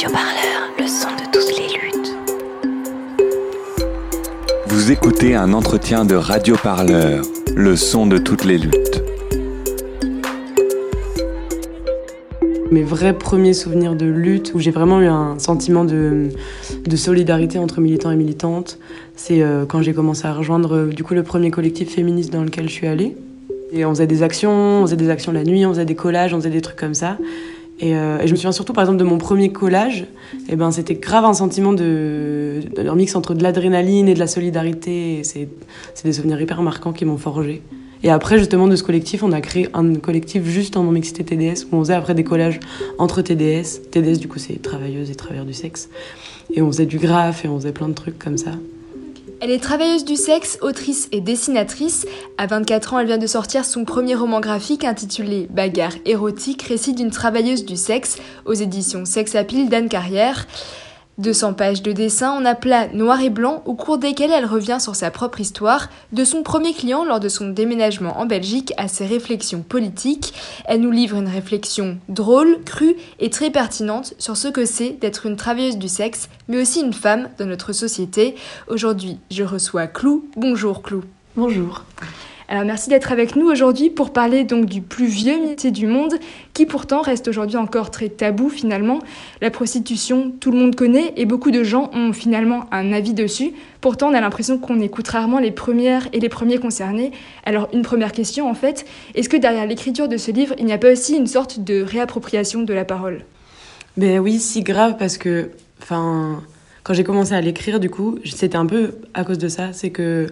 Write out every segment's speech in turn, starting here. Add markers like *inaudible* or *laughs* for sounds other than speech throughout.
Radio Parleur, le son de toutes les luttes. Vous écoutez un entretien de Radio Parleur, le son de toutes les luttes. Mes vrais premiers souvenirs de lutte, où j'ai vraiment eu un sentiment de, de solidarité entre militants et militantes, c'est euh, quand j'ai commencé à rejoindre euh, du coup le premier collectif féministe dans lequel je suis allée. Et on faisait des actions, on faisait des actions la nuit, on faisait des collages, on faisait des trucs comme ça. Et, euh, et je me souviens surtout par exemple de mon premier collage, et ben c'était grave un sentiment de, un mix entre de l'adrénaline et de la solidarité. C'est des souvenirs hyper marquants qui m'ont forgé. Et après, justement, de ce collectif, on a créé un collectif juste en non-mixité TDS, où on faisait après des collages entre TDS. TDS, du coup, c'est travailleuses et travailleurs du sexe. Et on faisait du graphe et on faisait plein de trucs comme ça. Elle est travailleuse du sexe, autrice et dessinatrice. À 24 ans, elle vient de sortir son premier roman graphique intitulé Bagarre érotique, récit d'une travailleuse du sexe, aux éditions Sex Appeal d'Anne Carrière. 200 pages de dessins en aplat noir et blanc, au cours desquels elle revient sur sa propre histoire, de son premier client lors de son déménagement en Belgique à ses réflexions politiques. Elle nous livre une réflexion drôle, crue et très pertinente sur ce que c'est d'être une travailleuse du sexe, mais aussi une femme dans notre société. Aujourd'hui, je reçois Clou. Bonjour Clou. Bonjour. Alors merci d'être avec nous aujourd'hui pour parler donc du plus vieux métier du monde qui pourtant reste aujourd'hui encore très tabou finalement. La prostitution, tout le monde connaît et beaucoup de gens ont finalement un avis dessus. Pourtant, on a l'impression qu'on écoute rarement les premières et les premiers concernés. Alors une première question en fait, est-ce que derrière l'écriture de ce livre, il n'y a pas aussi une sorte de réappropriation de la parole? Ben oui, si grave, parce que, enfin, quand j'ai commencé à l'écrire, du coup, c'était un peu à cause de ça. C'est que,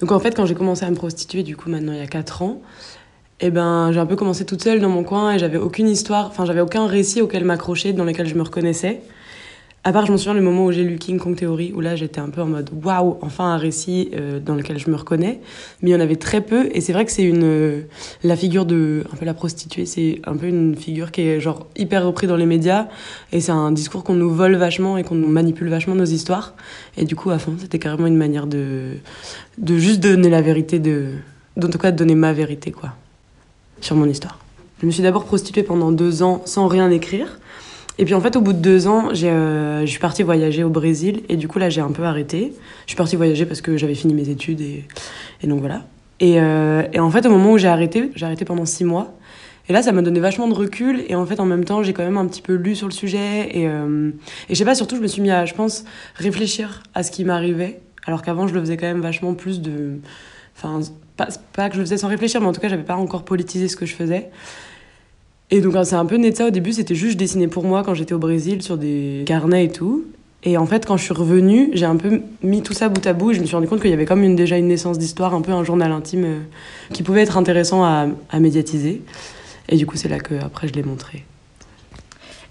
donc en fait, quand j'ai commencé à me prostituer, du coup, maintenant il y a 4 ans, eh ben, j'ai un peu commencé toute seule dans mon coin et j'avais aucune histoire, enfin, j'avais aucun récit auquel m'accrocher, dans lequel je me reconnaissais. À part, je me souviens le moment où j'ai lu King Kong Theory, où là j'étais un peu en mode waouh, enfin un récit euh, dans lequel je me reconnais. Mais il y en avait très peu, et c'est vrai que c'est une. la figure de. un peu la prostituée, c'est un peu une figure qui est genre hyper reprise dans les médias, et c'est un discours qu'on nous vole vachement et qu'on nous manipule vachement nos histoires. Et du coup, à fond, c'était carrément une manière de. de juste donner la vérité, de. en tout cas, de donner ma vérité, quoi, sur mon histoire. Je me suis d'abord prostituée pendant deux ans sans rien écrire. Et puis en fait, au bout de deux ans, j'ai, euh, je suis partie voyager au Brésil et du coup là, j'ai un peu arrêté. Je suis partie voyager parce que j'avais fini mes études et, et donc voilà. Et, euh, et en fait, au moment où j'ai arrêté, j'ai arrêté pendant six mois. Et là, ça m'a donné vachement de recul et en fait, en même temps, j'ai quand même un petit peu lu sur le sujet et, euh, et je sais pas, surtout, je me suis mis à, je pense, réfléchir à ce qui m'arrivait, alors qu'avant, je le faisais quand même vachement plus de, enfin, pas, pas que je le faisais sans réfléchir, mais en tout cas, j'avais pas encore politisé ce que je faisais. Et donc, c'est un peu né de ça au début. C'était juste, je dessinais pour moi quand j'étais au Brésil sur des carnets et tout. Et en fait, quand je suis revenue, j'ai un peu mis tout ça bout à bout et je me suis rendu compte qu'il y avait comme une, déjà une naissance d'histoire, un peu un journal intime euh, qui pouvait être intéressant à, à médiatiser. Et du coup, c'est là que après je l'ai montré.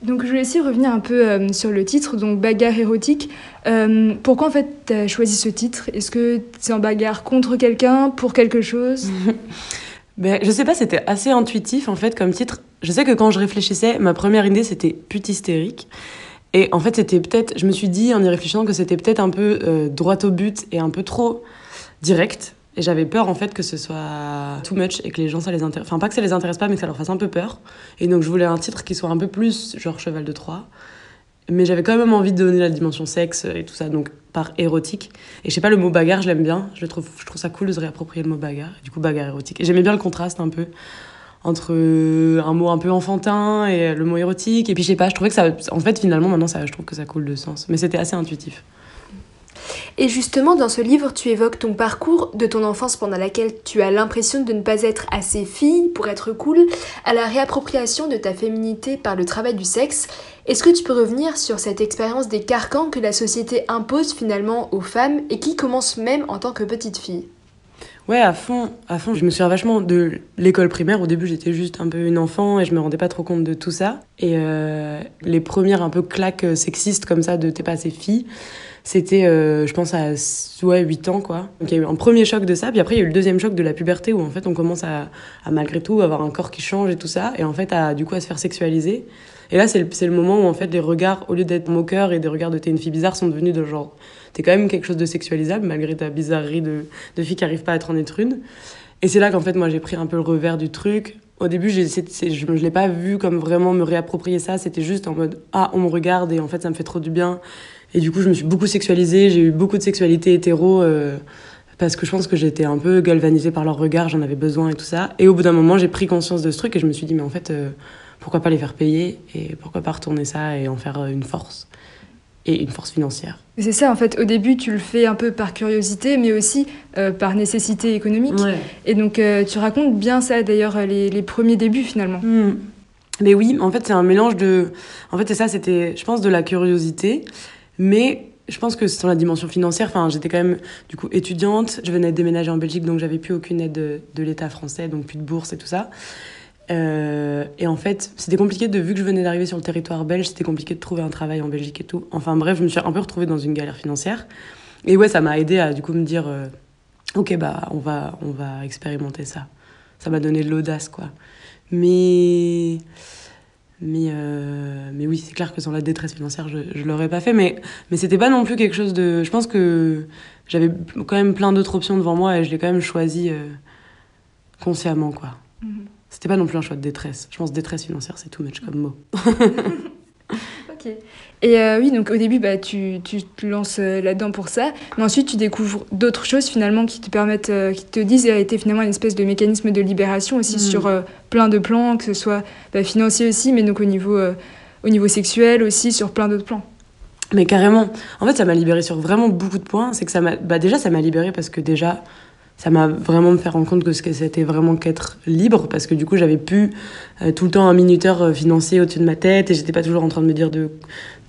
Donc je voulais aussi revenir un peu euh, sur le titre, donc bagarre érotique. Euh, pourquoi en fait tu as choisi ce titre? Est-ce que c'est en bagarre contre quelqu'un, pour quelque chose? *laughs* Ben, je sais pas, c'était assez intuitif en fait comme titre. Je sais que quand je réfléchissais, ma première idée c'était pute hystérique. Et en fait, c'était peut-être, je me suis dit en y réfléchissant que c'était peut-être un peu euh, droit au but et un peu trop direct. Et j'avais peur en fait que ce soit too much et que les gens ça les intéresse. Enfin, pas que ça les intéresse pas, mais que ça leur fasse un peu peur. Et donc je voulais un titre qui soit un peu plus genre cheval de Troie. Mais j'avais quand même envie de donner la dimension sexe et tout ça, donc par érotique. Et je sais pas, le mot bagarre, je l'aime bien. Je, trouve, je trouve ça cool de se réapproprier le mot bagarre. Du coup, bagarre érotique. Et j'aimais bien le contraste un peu entre euh, un mot un peu enfantin et le mot érotique. Et puis je sais pas, je trouvais que ça. En fait, finalement, maintenant, ça, je trouve que ça coule de sens. Mais c'était assez intuitif. Et justement, dans ce livre, tu évoques ton parcours de ton enfance pendant laquelle tu as l'impression de ne pas être assez fille pour être cool, à la réappropriation de ta féminité par le travail du sexe. Est-ce que tu peux revenir sur cette expérience des carcans que la société impose finalement aux femmes et qui commence même en tant que petite fille? Ouais, à fond, à fond. Je me souviens vachement de l'école primaire. Au début, j'étais juste un peu une enfant et je me rendais pas trop compte de tout ça. Et euh, les premières un peu claques sexistes comme ça de t'es pas assez fille, c'était, euh, je pense, à ouais, 8 ans, quoi. Donc il y a eu un premier choc de ça, puis après il y a eu le deuxième choc de la puberté où en fait on commence à, malgré tout avoir un corps qui change et tout ça, et en fait à du coup à se faire sexualiser. Et là c'est le, le moment où en fait les regards, au lieu d'être moqueurs et des regards de t'es une fille bizarre, sont devenus de genre t'es quand même quelque chose de sexualisable malgré ta bizarrerie de, de fille qui arrive pas à être en être une. Et c'est là qu'en fait moi j'ai pris un peu le revers du truc au début, c'est- je ne l'ai pas vu comme vraiment me réapproprier ça. C'était juste en mode Ah, on me regarde et en fait, ça me fait trop du bien. Et du coup, je me suis beaucoup sexualisée. J'ai eu beaucoup de sexualité hétéro euh, parce que je pense que j'étais un peu galvanisée par leur regard. J'en avais besoin et tout ça. Et au bout d'un moment, j'ai pris conscience de ce truc et je me suis dit Mais en fait, euh, pourquoi pas les faire payer et pourquoi pas retourner ça et en faire euh, une force et une force financière. C'est ça, en fait, au début, tu le fais un peu par curiosité, mais aussi euh, par nécessité économique. Et donc, euh, tu racontes bien ça, d'ailleurs, les, les premiers débuts, finalement. Hmm. Mais oui, en fait, c'est un mélange de. En fait, c'est ça, c'était, je pense, de la curiosité. Mais je pense que sur la dimension financière, enfin, j'étais quand même, du coup, étudiante. Je venais de déménager en Belgique, donc j'avais plus aucune aide de, de l'État français, donc plus de bourse et tout ça. Euh, et en fait, c'était compliqué de, vu que je venais d'arriver sur le territoire belge, c'était compliqué de trouver un travail en Belgique et tout. Enfin bref, je me suis un peu retrouvée dans une galère financière. Et ouais, ça m'a aidé à du coup me dire, euh, ok, bah on va, on va expérimenter ça. Ça m'a donné de l'audace, quoi. Mais, mais, euh, mais oui, c'est clair que sans la détresse financière, je, je l'aurais pas fait. Mais, mais c'était pas non plus quelque chose de. Je pense que j'avais quand même plein d'autres options devant moi et je l'ai quand même choisi consciemment, quoi. C'était pas non plus un choix de détresse. Je pense détresse financière, c'est tout much comme mot. *laughs* Ok. Et euh, oui, donc au début, bah, tu, tu te lances euh, là-dedans pour ça, mais ensuite tu découvres d'autres choses finalement qui te permettent, euh, qui te disent a été finalement une espèce de mécanisme de libération aussi Mm. sur euh, plein de plans, que ce soit bah, financier aussi, mais donc au niveau, au niveau sexuel aussi, sur plein d'autres plans. Mais carrément. En fait, ça m'a libérée sur vraiment beaucoup de points. C'est que ça m'a. Bah, déjà, ça m'a libérée parce que déjà, ça m'a vraiment me fait rendre compte que c'était vraiment qu'être libre. Parce que du coup, j'avais plus euh, tout le temps un minuteur euh, financier au-dessus de ma tête et j'étais pas toujours en train de me dire de,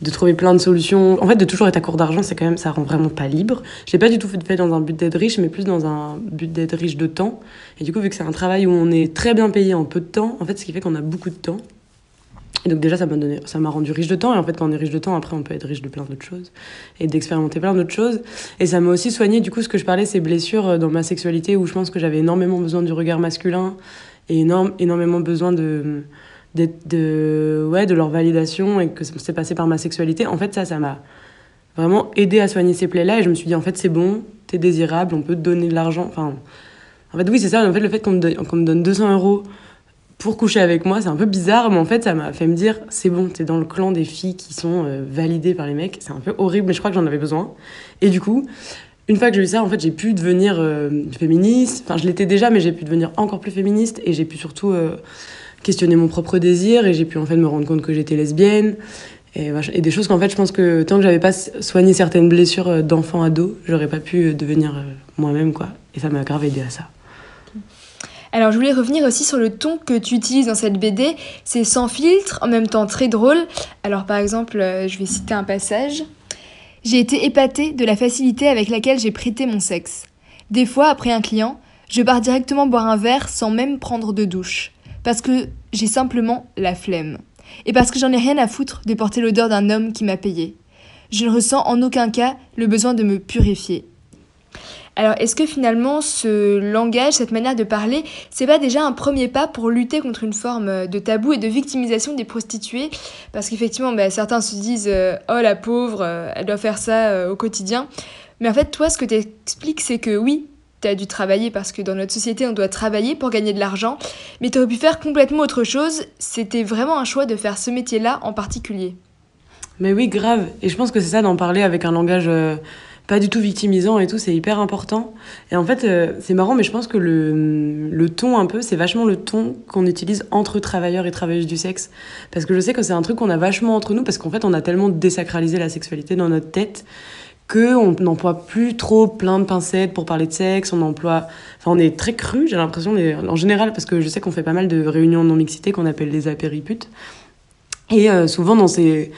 de trouver plein de solutions. En fait, de toujours être à court d'argent, c'est quand même. Ça rend vraiment pas libre. Je l'ai pas du tout fait dans un but d'être riche, mais plus dans un but d'être riche de temps. Et du coup, vu que c'est un travail où on est très bien payé en peu de temps, en fait, ce qui fait qu'on a beaucoup de temps. Et donc déjà, ça m'a donné, ça m'a rendu riche de temps. Et en fait, quand on est riche de temps, après, on peut être riche de plein d'autres choses et d'expérimenter plein d'autres choses. Et ça m'a aussi soigné, du coup, ce que je parlais, ces blessures euh, dans ma sexualité où je pense que j'avais énormément besoin du regard masculin et énorme, énormément besoin de, de, ouais, de leur validation et que ça s'est passé par ma sexualité. En fait, ça, ça m'a vraiment aidé à soigner ces plaies-là. Et je me suis dit, en fait, c'est bon, t'es désirable, on peut te donner de l'argent. Enfin, en fait, oui, c'est ça. En fait, le fait qu'on me, donne- qu'on me donne 200 euros pour coucher avec moi, c'est un peu bizarre, mais en fait, ça m'a fait me dire, c'est bon, t'es dans le clan des filles qui sont euh, validées par les mecs. C'est un peu horrible, mais je crois que j'en avais besoin. Et du coup, une fois que j'ai eu ça, en fait, j'ai pu devenir euh, féministe. Enfin, je l'étais déjà, mais j'ai pu devenir encore plus féministe. Et j'ai pu surtout euh, questionner mon propre désir. Et j'ai pu en fait me rendre compte que j'étais lesbienne. Et, et des choses qu'en fait, je pense que tant que j'avais pas soigné certaines blessures d'enfant ado, j'aurais pas pu devenir moi-même, quoi. Et ça m'a grave aidé à ça. Alors, je voulais revenir aussi sur le ton que tu utilises dans cette BD. C'est sans filtre, en même temps très drôle. Alors, par exemple, euh, je vais citer un passage. J'ai été épatée de la facilité avec laquelle j'ai prêté mon sexe. Des fois, après un client, je pars directement boire un verre sans même prendre de douche. Parce que j'ai simplement la flemme. Et parce que j'en ai rien à foutre de porter l'odeur d'un homme qui m'a payé. Je ne ressens en aucun cas le besoin de me purifier. Alors, est-ce que finalement ce langage, cette manière de parler, c'est pas déjà un premier pas pour lutter contre une forme euh, de tabou et de victimisation des prostituées? Parce qu'effectivement, bah, certains se disent euh, Oh la pauvre, euh, elle doit faire ça au quotidien. Mais en fait, toi, ce que tu expliques, c'est que oui, tu as dû travailler parce que dans notre société, on doit travailler pour gagner de l'argent, mais tu aurais pu faire complètement autre chose. C'était vraiment un choix de faire ce métier-là en particulier. Mais oui, grave. Et je pense que c'est ça d'en parler avec un langage pas du tout victimisant et tout, c'est hyper important. Et en fait, euh, c'est marrant, mais je pense que le, ton, un peu, c'est vachement le ton qu'on utilise entre travailleurs et travailleuses du sexe. Parce que je sais que c'est un truc qu'on a vachement entre nous, parce qu'en fait, on a tellement désacralisé la sexualité dans notre tête qu'on n'emploie plus trop plein de pincettes pour parler de sexe, on emploie... Enfin, on est très cru, j'ai l'impression, en général, parce que je sais qu'on fait pas mal de réunions non-mixité qu'on appelle les apériputes. Et euh, souvent, dans ces...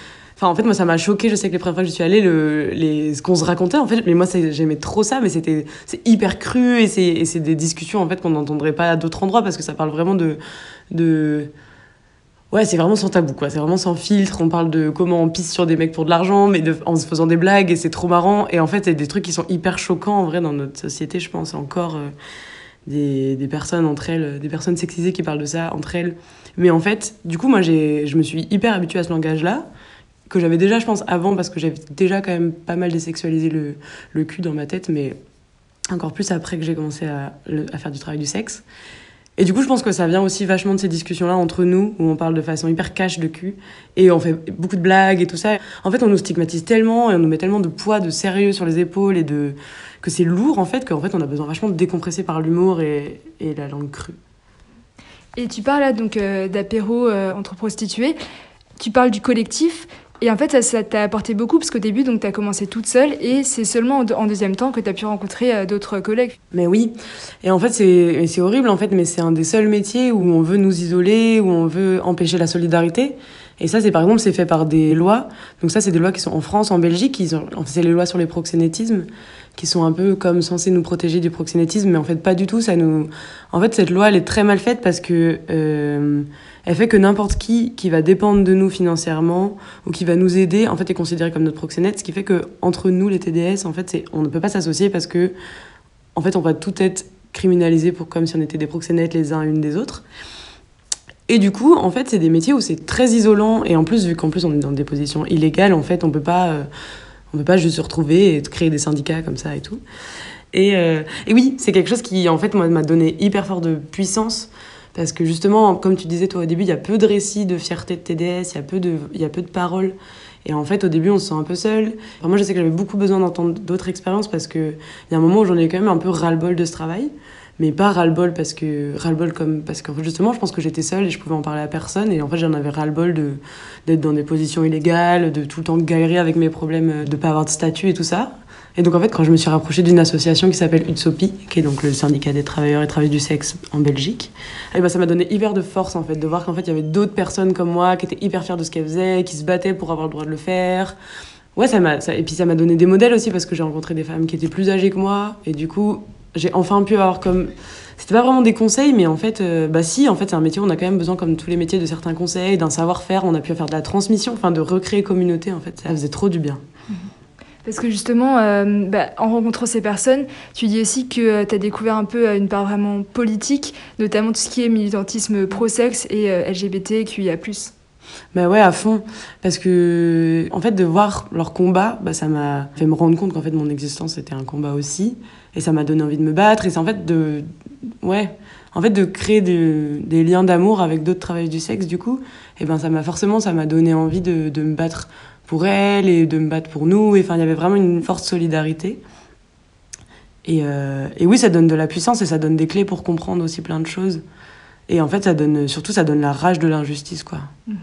En fait, moi, ça m'a choqué. Je sais que les premières fois que je suis allée, le, les, ce qu'on se racontait, en fait, mais moi, j'aimais trop ça, mais c'était, hyper cru et c'est, des discussions, en fait, qu'on n'entendrait pas à d'autres endroits parce que ça parle vraiment de, de, ouais, c'est vraiment sans tabou, quoi. C'est vraiment sans filtre. On parle de comment on pisse sur des mecs pour de l'argent, mais en se faisant des blagues et c'est trop marrant. Et en fait, c'est des trucs qui sont hyper choquants, en vrai, dans notre société, je pense, encore. euh, des, des personnes entre elles, des personnes sexisées qui parlent de ça entre elles. Mais en fait, du coup, moi, je me suis hyper habituée à ce langage-là que j'avais déjà, je pense, avant, parce que j'avais déjà quand même pas mal désexualisé le, le cul dans ma tête, mais encore plus après que j'ai commencé à, à faire du travail du sexe. Et du coup, je pense que ça vient aussi vachement de ces discussions-là entre nous, où on parle de façon hyper cash de cul, et on fait beaucoup de blagues et tout ça. En fait, on nous stigmatise tellement, et on nous met tellement de poids, de sérieux sur les épaules, et de que c'est lourd, en fait, qu'en fait, on a besoin vachement de décompresser par l'humour et, et la langue crue. Et tu parles là donc euh, d'apéro euh, entre prostituées. Tu parles du collectif. Et en fait, ça t'a apporté beaucoup parce qu'au début, donc, as commencé toute seule et c'est seulement en, deuxième temps que tu as pu rencontrer euh, d'autres collègues. Mais oui. Et en fait, c'est horrible, en fait, mais c'est un des seuls métiers où on veut nous isoler, où on veut empêcher la solidarité. Et ça, c'est par exemple, c'est fait par des lois. Donc ça, c'est des lois qui sont en France, en Belgique. Ils ont, c'est les lois sur les proxénétismes qui sont un peu comme censées nous protéger du proxénétisme, mais en fait pas du tout. Ça nous, en fait, cette loi, elle est très mal faite parce que euh, elle fait que n'importe qui qui va dépendre de nous financièrement ou qui va nous aider, en fait, est considéré comme notre proxénète. Ce qui fait que entre nous, les TDS, en fait, on ne peut pas s'associer parce que, en fait, on va tout être criminalisé pour comme si on était des proxénètes les uns une des autres. Et du coup, en fait, c'est des métiers où c'est très isolant. Et en plus, vu qu'en plus on est dans des positions illégales, en fait, on peut pas, euh, on peut pas juste se retrouver et créer des syndicats comme ça et tout. Et, euh, oui, c'est quelque chose qui, en fait, m'a donné hyper fort de puissance. Parce que justement, comme tu disais toi au début, il y a peu de récits de fierté de TDS, il y a peu de, il y a peu de paroles. Et en fait, au début, on se sent un peu seul. moi, je sais que j'avais beaucoup besoin d'entendre d'autres expériences parce qu'il y a un moment où j'en ai quand même un peu ras-le-bol de ce travail mais pas ras-le-bol parce que ras-le-bol comme parce que justement je pense que j'étais seule et je pouvais en parler à personne. Et en fait j'en avais ras-le-bol de d'être dans des positions illégales de tout le temps galérer avec mes problèmes de pas avoir de statut et tout ça. Et donc en fait quand je me suis rapprochée d'une association qui s'appelle UTSOPI qui est donc le syndicat des travailleurs et travailleuses du sexe en Belgique et ben ça m'a donné hyper de force en fait de voir qu'en fait il y avait d'autres personnes comme moi qui étaient hyper fières de ce qu'elles faisaient qui se battaient pour avoir le droit de le faire. Ouais ça m'a et puis ça m'a donné des modèles aussi parce que j'ai rencontré des femmes qui étaient plus âgées que moi. Et du coup j'ai enfin pu avoir comme c'était pas vraiment des conseils mais en fait euh, bah si en fait c'est un métier où on a quand même besoin comme tous les métiers de certains conseils d'un savoir-faire on a pu faire de la transmission enfin de recréer communauté en fait ça faisait trop du bien mhm. parce que justement, euh, bah, en rencontrant ces personnes, tu dis aussi que euh, tu as découvert un peu une part vraiment politique, notamment tout ce qui est militantisme pro-sexe et LGBTQIA+. Bah ouais, à fond. Parce que, en fait, de voir leur combat, bah, ça m'a fait me rendre compte qu'en fait, mon existence était un combat aussi. Et ça m'a donné envie de me battre. Et c'est en fait de. Ouais. En fait, de créer des liens d'amour avec d'autres travailleurs du sexe, du coup, et ben ça m'a forcément, ça m'a donné envie de, de, me battre pour elles et de me battre pour nous. Enfin, il y avait vraiment une forte solidarité. Et, euh, et, oui, ça donne de la puissance et ça donne des clés pour comprendre aussi plein de choses. Et en fait, ça donne, surtout, ça donne la rage de l'injustice, quoi. Mm-hmm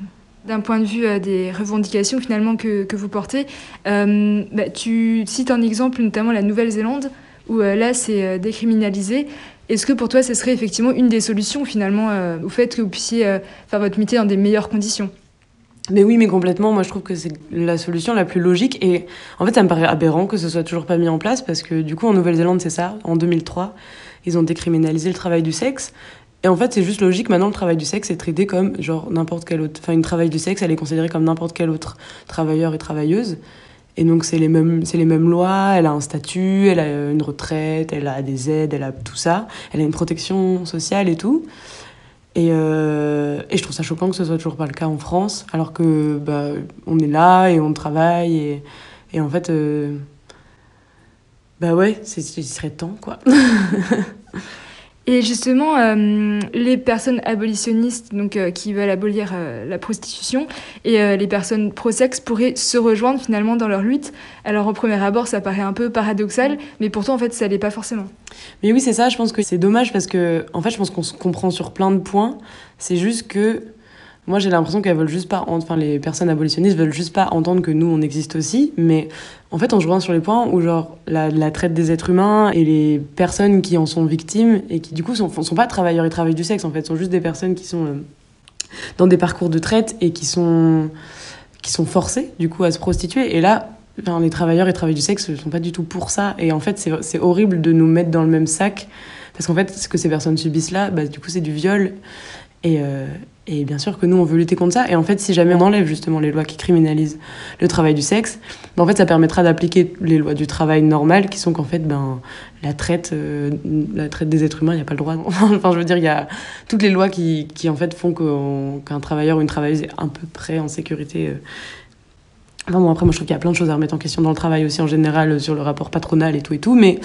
d'un point de vue euh, des revendications finalement que, vous portez. Euh, bah, tu cites un exemple, notamment la Nouvelle-Zélande, où euh, là c'est décriminalisé. Est-ce que pour toi, ce serait effectivement une des solutions finalement au fait que vous puissiez faire votre métier dans des meilleures conditions? Mais oui, mais complètement. Moi, je trouve que c'est la solution la plus logique. Et en fait, ça me paraît aberrant que ce soit toujours pas mis en place parce que du coup, en Nouvelle-Zélande, c'est ça. En 2003, ils ont décriminalisé le travail du sexe. Et en fait, c'est juste logique. Maintenant, le travail du sexe est traité comme genre n'importe quel autre. Enfin, une travail du sexe, elle est considérée comme n'importe quel autre travailleur et travailleuse. Et donc, c'est les mêmes, c'est les mêmes lois. Elle a un statut, elle a une retraite, elle a des aides, elle a tout ça. Elle a une protection sociale et tout. Et, euh, et je trouve ça choquant que ce soit toujours pas le cas en France, alors que bah, on est là et on travaille et, et en fait, euh, bah ouais, c'est, il serait temps quoi. *laughs* Et justement, euh, les personnes abolitionnistes donc, euh, qui veulent abolir euh, la prostitution et les personnes pro-sexe pourraient se rejoindre finalement dans leur lutte. Alors au premier abord, ça paraît un peu paradoxal, mais pourtant en fait, ça l'est pas forcément. Mais oui, c'est ça. Je pense que c'est dommage parce que, en fait, je pense qu'on se comprend sur plein de points. C'est juste que moi, j'ai l'impression qu'elles veulent juste pas, enfin, les personnes abolitionnistes veulent juste pas entendre que nous, on existe aussi. Mais en fait, on se rejoint sur les points où, genre, la, traite des êtres humains et les personnes qui en sont victimes et qui, du coup, sont, sont pas travailleurs et travaillent du sexe, en fait, sont juste des personnes qui sont euh, dans des parcours de traite et qui sont, qui sont forcées, du coup, à se prostituer. Et là, les travailleurs et travailleurs du sexe ne sont pas du tout pour ça. Et en fait, c'est horrible de nous mettre dans le même sac. Parce qu'en fait, ce que ces personnes subissent là, bah, du coup, c'est du viol. Et, euh, et bien sûr que nous, on veut lutter contre ça. Et en fait, si jamais on enlève justement les lois qui criminalisent le travail du sexe, ben en fait, ça permettra d'appliquer les lois du travail normal, qui sont qu'en fait, ben, la traite, euh, la traite des êtres humains, il n'y a pas le droit. *laughs* enfin, je veux dire, il y a toutes les lois qui, qui en fait font qu'un travailleur ou une travailleuse est à peu près en sécurité. Euh, Enfin bon, après, moi, je trouve qu'il y a plein de choses à remettre en question dans le travail aussi, en général, sur le rapport patronal et tout et tout. Mais,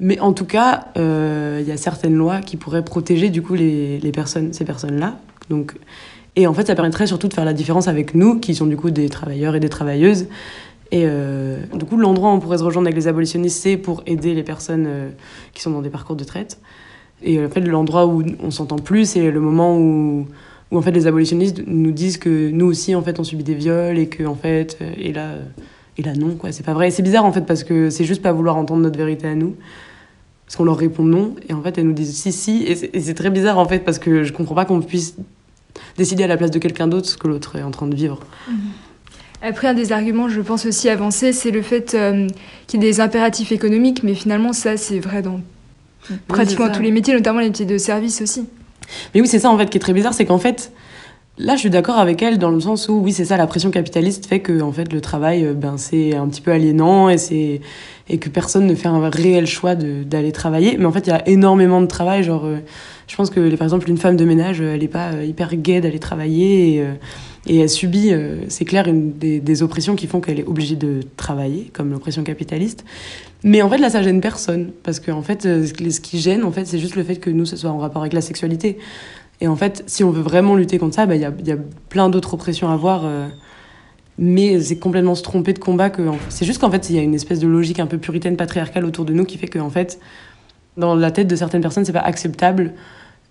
mais en tout cas, euh, il y a certaines lois qui pourraient protéger, du coup, les, les personnes, ces personnes-là. Donc, et en fait, ça permettrait surtout de faire la différence avec nous, qui sont du coup des travailleurs et des travailleuses. Et euh, du coup, l'endroit où on pourrait se rejoindre avec les abolitionnistes, c'est pour aider les personnes euh, qui sont dans des parcours de traite. Et en fait, l'endroit où on s'entend plus, c'est le moment où, où en fait les abolitionnistes nous disent que nous aussi, en fait, on subit des viols et que en fait, euh, et là, et là non, quoi, c'est pas vrai. C'est bizarre en fait parce que c'est juste pas vouloir entendre notre vérité à nous. Parce qu'on leur répond non, et en fait, elles nous disent si, si. Et c'est très bizarre en fait parce que je comprends pas qu'on puisse décider à la place de quelqu'un d'autre ce que l'autre est en train de vivre. Mmh. Après, un des arguments, je pense aussi avancer, c'est le fait euh, qu'il y ait des impératifs économiques, mais finalement, ça, c'est vrai dans pratiquement tous les métiers, notamment les métiers de service aussi. Mais oui, c'est ça en fait qui est très bizarre, c'est qu'en fait, là, je suis d'accord avec elle dans le sens où, oui, c'est ça, la pression capitaliste fait que en fait, le travail, euh, ben, c'est un petit peu aliénant et c'est et que personne ne fait un réel choix d'aller travailler. Mais en fait, il y a énormément de travail, genre, euh, je pense que par exemple, une femme de ménage, elle n'est pas euh, hyper gaie d'aller travailler et, elle subit, c'est clair, des, oppressions qui font qu'elle est obligée de travailler, comme l'oppression capitaliste. Mais en fait, là, ça gêne personne. Parce que, en fait, ce qui gêne, en fait, c'est juste le fait que nous, ce soit en rapport avec la sexualité. Et en fait, si on veut vraiment lutter contre ça, il bah, y, y a plein d'autres oppressions à voir. Mais c'est complètement se tromper de combat. que C'est juste qu'en fait, il y a une espèce de logique un peu puritaine, patriarcale autour de nous qui fait que, en fait, dans la tête de certaines personnes, c'est pas acceptable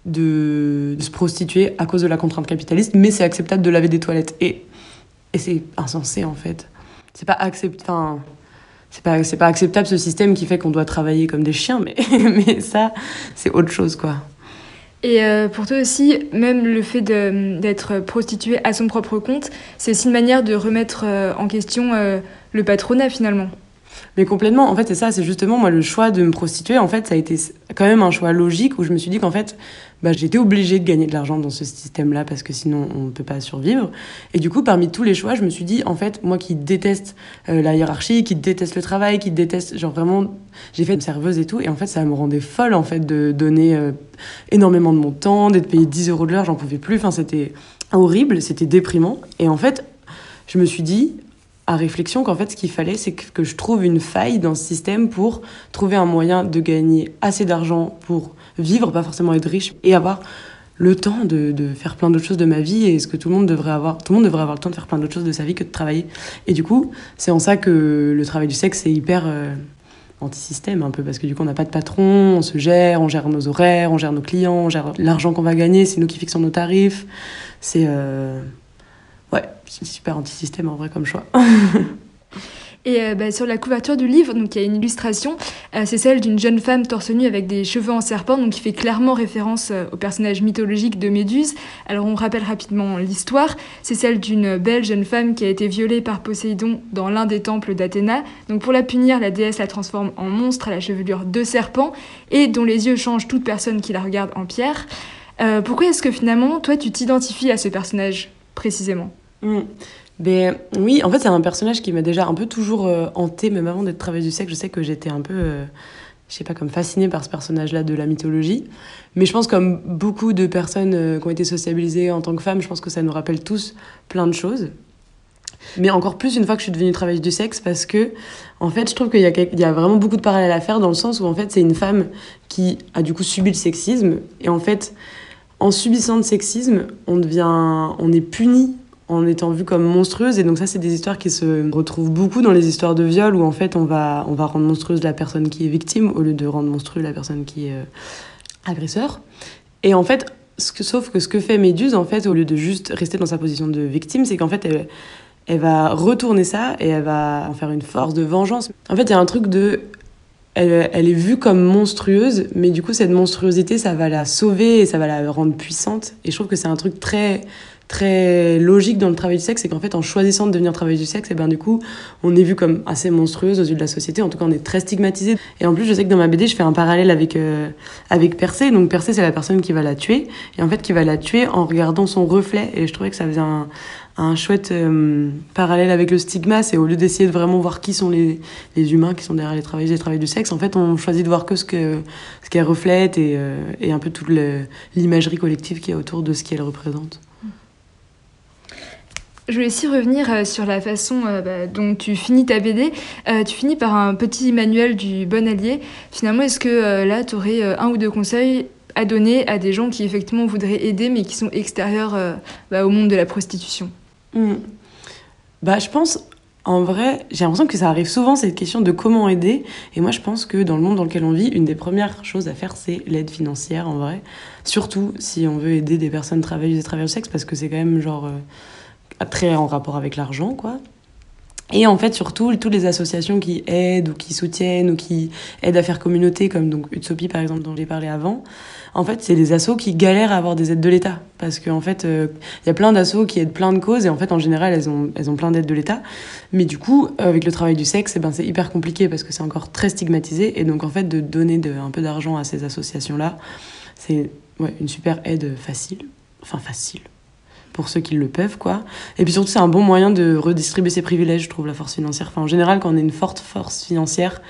de, se prostituer à cause de la contrainte capitaliste, mais c'est acceptable de laver des toilettes. Et, et c'est insensé, en fait. C'est pas c'est pas, c'est pas acceptable ce système qui fait qu'on doit travailler comme des chiens, mais, *laughs* mais ça, c'est autre chose, quoi. Et euh, pour toi aussi, même le fait d'être prostituée à son propre compte, c'est aussi une manière de remettre euh, en question euh, le patronat finalement. Mais complètement, en fait, c'est ça, c'est justement moi le choix de me prostituer, en fait, ça a été quand même un choix logique où je me suis dit qu'en fait, bah, j'étais obligée de gagner de l'argent dans ce système-là parce que sinon on ne peut pas survivre. Et du coup, parmi tous les choix, je me suis dit, en fait, moi qui déteste euh, la hiérarchie, qui déteste le travail, qui déteste, genre vraiment, j'ai fait une serveuse et tout, et en fait, ça me rendait folle, en fait, de donner euh, énormément de mon temps, d'être payée 10 euros de l'heure, j'en pouvais plus, enfin, c'était horrible, c'était déprimant. Et en fait, je me suis dit, à réflexion qu'en fait ce qu'il fallait c'est que, je trouve une faille dans ce système pour trouver un moyen de gagner assez d'argent pour vivre, pas forcément être riche et avoir le temps de, faire plein d'autres choses de ma vie et ce que tout le monde devrait avoir tout le monde devrait avoir le temps de faire plein d'autres choses de sa vie que de travailler. Et du coup c'est en ça que le travail du sexe est hyper euh, anti-système un peu parce que du coup on n'a pas de patron on se gère on gère nos horaires on gère nos clients on gère l'argent qu'on va gagner c'est nous qui fixons nos tarifs c'est euh c'est super anti-système en vrai comme choix. *laughs* Et euh, bah, sur la couverture du livre, donc il y a une illustration, euh, c'est celle d'une jeune femme torse nu avec des cheveux en serpent, donc qui fait clairement référence euh, au personnage mythologique de Méduse. Alors on rappelle rapidement l'histoire, c'est celle d'une belle jeune femme qui a été violée par Poséidon dans l'un des temples d'Athéna. Donc pour la punir, la déesse la transforme en monstre à la chevelure de serpent et dont les yeux changent toute personne qui la regarde en pierre. pourquoi est-ce que finalement, toi, tu t'identifies à ce personnage précisément? Mmh. Ben, oui, en fait, c'est un personnage qui m'a déjà un peu toujours euh, hanté, même avant d'être travailleuse du sexe. Je sais que j'étais un peu, euh, je sais pas, comme fascinée par ce personnage-là de la mythologie. Mais je pense, comme beaucoup de personnes euh, qui ont été sociabilisées en tant que femmes, je pense que ça nous rappelle tous plein de choses. Mais encore plus une fois que je suis devenue travailleuse du sexe, parce que, en fait, je trouve qu'il y, a, y a vraiment beaucoup de parallèles à faire dans le sens où, en fait, c'est une femme qui a du coup subi le sexisme. Et en fait, en subissant le sexisme, on devient, on est puni en étant vue comme monstrueuse. Et donc ça, c'est des histoires qui se retrouvent beaucoup dans les histoires de viol, où en fait, on va, on va rendre monstrueuse la personne qui est victime, au lieu de rendre monstrueuse la personne qui est euh, agresseur. Et en fait, sauf que ce que fait Méduse, en fait, au lieu de juste rester dans sa position de victime, c'est qu'en fait, elle, elle va retourner ça et elle va en faire une force de vengeance. En fait, il y a un truc de... Elle, elle, est vue comme monstrueuse, mais du coup, cette monstruosité, ça va la sauver et ça va la rendre puissante. Et je trouve que c'est un truc très très logique dans le travail du sexe, c'est qu'en fait, en choisissant de devenir travailleuse du sexe, et ben du coup, on est vu comme assez monstrueuse aux yeux de la société. En tout cas, on est très stigmatisé. Et en plus, je sais que dans ma BD, je fais un parallèle avec euh, avec Persée. Donc Persée, c'est la personne qui va la tuer, et en fait, qui va la tuer en regardant son reflet. Et je trouvais que ça faisait un, chouette euh, parallèle avec le stigma. C'est au lieu d'essayer de vraiment voir qui sont les, les humains qui sont derrière les travailleuses et les travailleurs du sexe, en fait, on choisit de voir que ce que ce qu'elle reflète et, euh, et un peu toute l'imagerie collective qui est autour de ce qu'elle représente. Je voulais aussi revenir euh, sur la façon euh, bah, dont tu finis ta BD. Euh, tu finis par un petit manuel du bon allié. Finalement, est-ce que là, tu aurais un ou deux conseils à donner à des gens qui effectivement voudraient aider mais qui sont extérieurs bah, au monde de la prostitution? Hmm. Bah, je pense, en vrai, j'ai l'impression que ça arrive souvent, cette question de comment aider. Et moi, je pense que dans le monde dans lequel on vit, une des premières choses à faire, c'est l'aide financière, en vrai. Surtout si on veut aider des personnes travailleuses et travailleurs sexe, parce que c'est quand même, genre, très en rapport avec l'argent, quoi. Et en fait, surtout, toutes les associations qui aident ou qui soutiennent ou qui aident à faire communauté, comme donc par exemple, dont j'ai parlé avant, en fait, c'est des assos qui galèrent à avoir des aides de l'État. Parce qu'en fait, il y a plein d'assos qui aident plein de causes et en fait, en général, elles ont, elles ont plein d'aides de l'État. Mais du coup, avec le travail du sexe, eh ben, c'est hyper compliqué parce que c'est encore très stigmatisé. Et donc, en fait, de donner un peu d'argent à ces associations-là, c'est une super aide facile. Enfin, facile pour ceux qui le peuvent, quoi. Et puis surtout, c'est un bon moyen de redistribuer ses privilèges, je trouve, la force financière. En général, quand on a une forte force financière,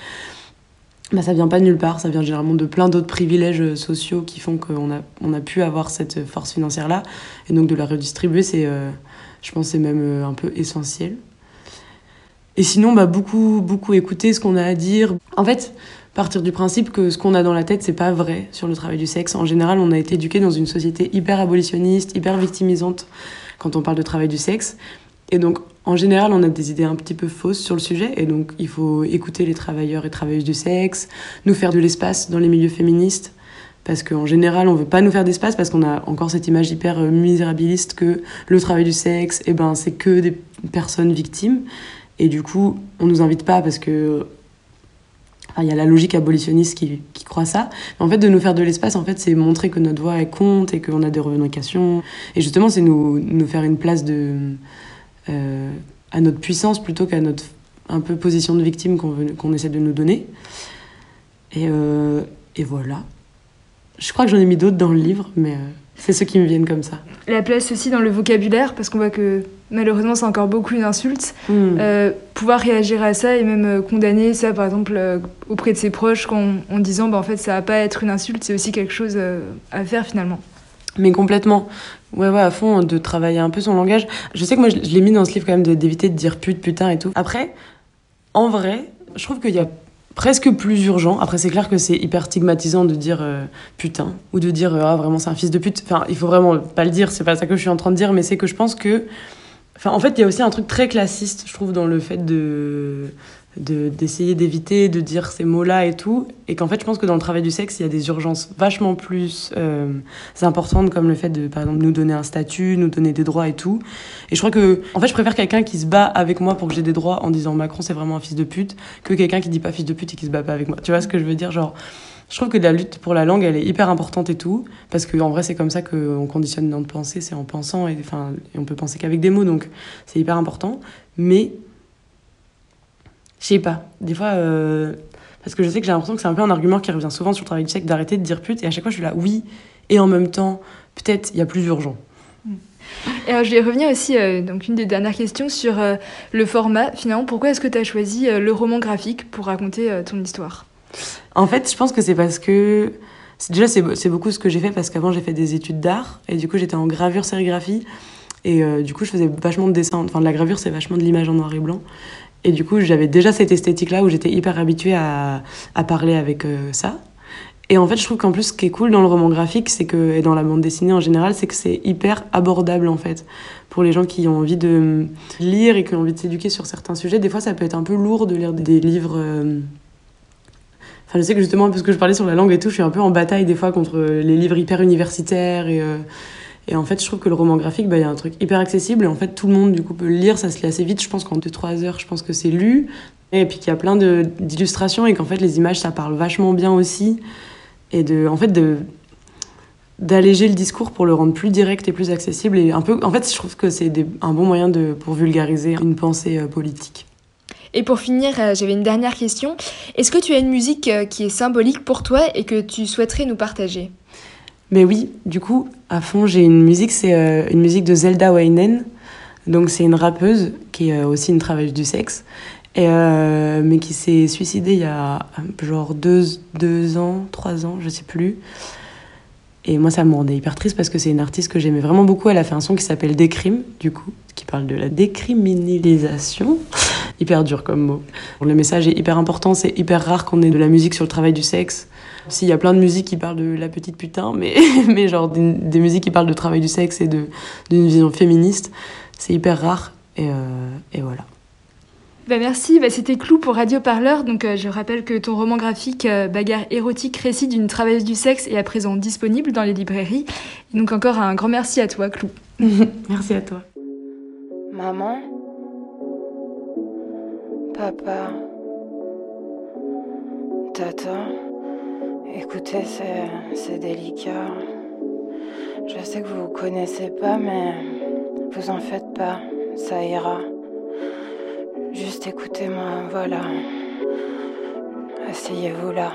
bah, ça vient pas de nulle part, ça vient généralement de plein d'autres privilèges sociaux qui font qu'on a, on a pu avoir cette force financière-là. Et donc de la redistribuer, c'est, euh, je pense, c'est même euh, un peu essentiel. Et sinon, bah, beaucoup, beaucoup écouter ce qu'on a à dire. En fait, partir du principe que ce qu'on a dans la tête, c'est pas vrai sur le travail du sexe. En général, on a été éduqué dans une société hyper abolitionniste, hyper victimisante quand on parle de travail du sexe. Et donc, en général, on a des idées un petit peu fausses sur le sujet. Et donc, il faut écouter les travailleurs et travailleuses du sexe, nous faire de l'espace dans les milieux féministes. Parce qu'en général, on veut pas nous faire d'espace parce qu'on a encore cette image hyper misérabiliste que le travail du sexe, eh ben, c'est que des personnes victimes. Et du coup, on nous invite pas parce que il y a la logique abolitionniste qui, croit ça. Mais en fait, de nous faire de l'espace, en fait, c'est montrer que notre voix est compte et qu'on a des revendications. Et justement, c'est nous, faire une place euh, à notre puissance plutôt qu'à notre un peu position de victime qu'on essaie de nous donner. Et, euh, et voilà. Je crois que j'en ai mis d'autres dans le livre, mais euh, c'est ceux qui me viennent comme ça. La place aussi dans le vocabulaire, parce qu'on voit que malheureusement c'est encore beaucoup d'insultes. Mm. Euh, pouvoir réagir à ça et même euh, condamner ça, par exemple, euh, auprès de ses proches, en, en disant bah, en fait ça va pas être une insulte, c'est aussi quelque chose euh, à faire finalement. Mais complètement. Ouais, ouais, à fond, de travailler un peu son langage. Je sais que moi, je, je l'ai mis dans ce livre quand même, de- d'éviter de dire pute, putain et tout. Après, en vrai, je trouve qu'il y a presque plus urgent. Après, c'est clair que c'est hyper stigmatisant de dire euh, putain ou de dire euh, ah, vraiment c'est un fils de pute. Enfin, il faut vraiment pas le dire, c'est pas ça que je suis en train de dire, mais c'est que je pense que. Enfin, en fait, il y a aussi un truc très classiste, je trouve, dans le fait de de- d'essayer d'éviter de dire ces mots-là et tout, et qu'en fait, je pense que dans le travail du sexe, il y a des urgences vachement plus euh, importantes, comme le fait de, par exemple, nous donner un statut, nous donner des droits et tout. Et je crois que, en fait, je préfère quelqu'un qui se bat avec moi pour que j'ai des droits en disant Macron, c'est vraiment un fils de pute, que quelqu'un qui dit pas fils de pute et qui se bat pas avec moi. Tu vois ce que je veux dire? Genre, je trouve que la lutte pour la langue, elle est hyper importante et tout, parce que en vrai, c'est comme ça qu'on conditionne notre pensée, c'est en pensant, et, et on peut penser qu'avec des mots, donc c'est hyper important. Mais, je sais pas, des fois, euh, parce que je sais que j'ai l'impression que c'est un peu un argument qui revient souvent sur le travail du sexe, d'arrêter de dire pute, et à chaque fois, je suis là, oui, et en même temps, peut-être, il y a plus urgent. Et alors, je vais revenir aussi, euh, donc une des dernières questions sur euh, le format. Finalement, pourquoi est-ce que tu as choisi euh, le roman graphique pour raconter ton histoire? En fait, je pense que c'est parce que. Déjà, c'est c'est beaucoup ce que j'ai fait parce qu'avant, j'ai fait des études d'art et du coup, j'étais en gravure sérigraphie. Et du coup, je faisais vachement de dessin. Enfin, de la gravure, c'est vachement de l'image en noir et blanc. Et du coup, j'avais déjà cette esthétique-là où j'étais hyper habituée à, à parler avec euh, ça. Et en fait, je trouve qu'en plus, ce qui est cool dans le roman graphique, c'est que, et dans la bande dessinée en général, c'est que c'est hyper abordable en fait. Pour les gens qui ont envie de lire et qui ont envie de s'éduquer sur certains sujets, des fois, ça peut être un peu lourd de lire des livres. euh, Enfin, je sais que justement, parce que je parlais sur la langue et tout, je suis un peu en bataille des fois contre les livres hyper universitaires. Et, euh, et en fait, je trouve que le roman graphique, bah, il y a un truc hyper accessible. Et en fait, tout le monde, du coup, peut le lire. Ça se lit assez vite. Je pense qu'en 2-3 heures, je pense que c'est lu. Et puis qu'il y a plein d'illustrations et qu'en fait, les images, ça parle vachement bien aussi. Et de, en fait, d'alléger le discours pour le rendre plus direct et plus accessible et un peu en fait je trouve que c'est un bon moyen de pour vulgariser une pensée euh, politique Et pour finir, euh, j'avais une dernière question. Est-ce que tu as une musique euh, qui est symbolique pour toi et que tu souhaiterais nous partager? Mais oui, du coup, à fond, j'ai une musique, c'est euh, une musique de Zelda Wainen. Donc, c'est une rappeuse qui est euh, aussi une travailleuse du sexe, euh, mais qui s'est suicidée il y a genre deux, deux ans, trois ans, je sais plus. Et moi, ça me rendait hyper triste parce que c'est une artiste que j'aimais vraiment beaucoup. Elle a fait un son qui s'appelle Décrime, du coup, qui parle de la décriminalisation. Hyper dur comme mot. Le message est hyper important, c'est hyper rare qu'on ait de la musique sur le travail du sexe. S'il y a plein de musiques qui parlent de la petite putain, mais, *laughs* mais genre des, des musiques qui parlent de travail du sexe et d'une vision féministe, c'est hyper rare. Et, euh, et voilà. Bah merci, bah c'était Clou pour Radio Parleur. Donc euh, je rappelle que ton roman graphique euh, Bagarre érotique, récit d'une travailleuse du sexe est à présent disponible dans les librairies. Et donc encore un grand merci à toi Clou. *laughs* merci à toi. Maman Papa Tata Écoutez, c'est délicat. Je sais que vous vous connaissez pas, mais vous en faites pas, ça ira. Juste écoutez-moi, voilà. Asseyez-vous là.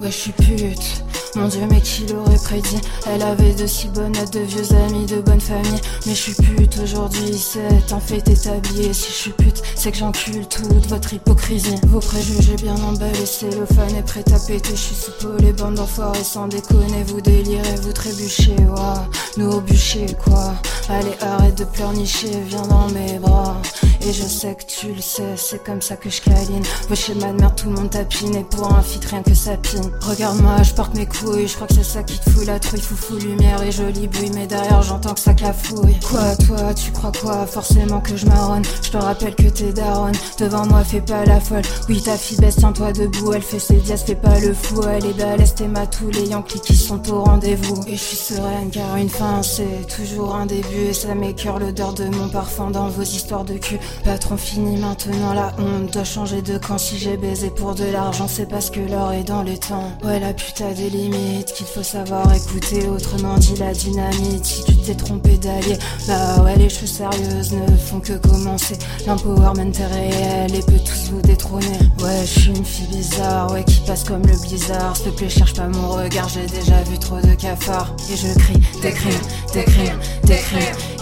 Ouais, je suis pute. Mon dieu, mais qui l'aurait prédit? Elle avait de si bonnes de vieux amis, de bonne famille. Mais je suis pute aujourd'hui, c'est un fait établi. Et si je suis pute, c'est que j'encule toute votre hypocrisie. Vos préjugés bien emballés, fan est prêt à péter. Je suis sous les bandes d'enfoirés sans déconner. Vous délirez, vous trébuchez, ouah. Nous au bûcher, quoi. Allez, arrête de pleurnicher, viens dans mes bras. Et je sais que tu le sais, c'est comme ça que je câline. Vos schémas de merde, tout le monde tapine. Et pour un fit, rien que ça pine. Regarde-moi, je porte mes couilles. Je crois que c'est ça qui te fout la trouille. Foufou, lumière et jolie bouille. Mais derrière, j'entends que ça cafouille. Quoi, toi, tu crois quoi? Forcément que je marronne. Je te rappelle que t'es daronne. Devant moi, fais pas la folle. Oui, ta fille baisse, tiens-toi debout. Elle fait ses dias, fais pas le fou. Elle est balèze, t'es ma tous les Yankees qui sont au rendez-vous. Et je suis sereine car une fin, c'est toujours un début. Et ça m'écœure l'odeur de mon parfum dans vos histoires de cul. Patron fini maintenant la honte doit changer de camp. Si j'ai baisé pour de l'argent c'est parce que l'or est dans les temps. Ouais la pute a des limites qu'il faut savoir écouter. Autrement dit la dynamite si tu t'es trompé d'allier Bah ouais les choses sérieuses ne font que commencer. L'empowerment est réel et peut tous vous détrôner. Ouais je suis une fille bizarre ouais qui passe comme le blizzard. S'il te plaît cherche pas mon regard j'ai déjà vu trop de cafards. Et je crie des crimes, des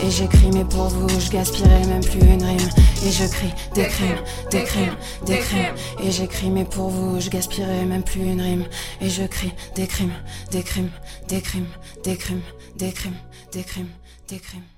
Et j'écris mais pour vous je gaspillerai même plus une rime et je crie des crimes, des crimes, des crimes. Et j'écris, mais pour vous, je gaspillerai même plus une rime. Et je crie des crimes, des crimes, des crimes, des crimes, des crimes, des crimes, des crimes.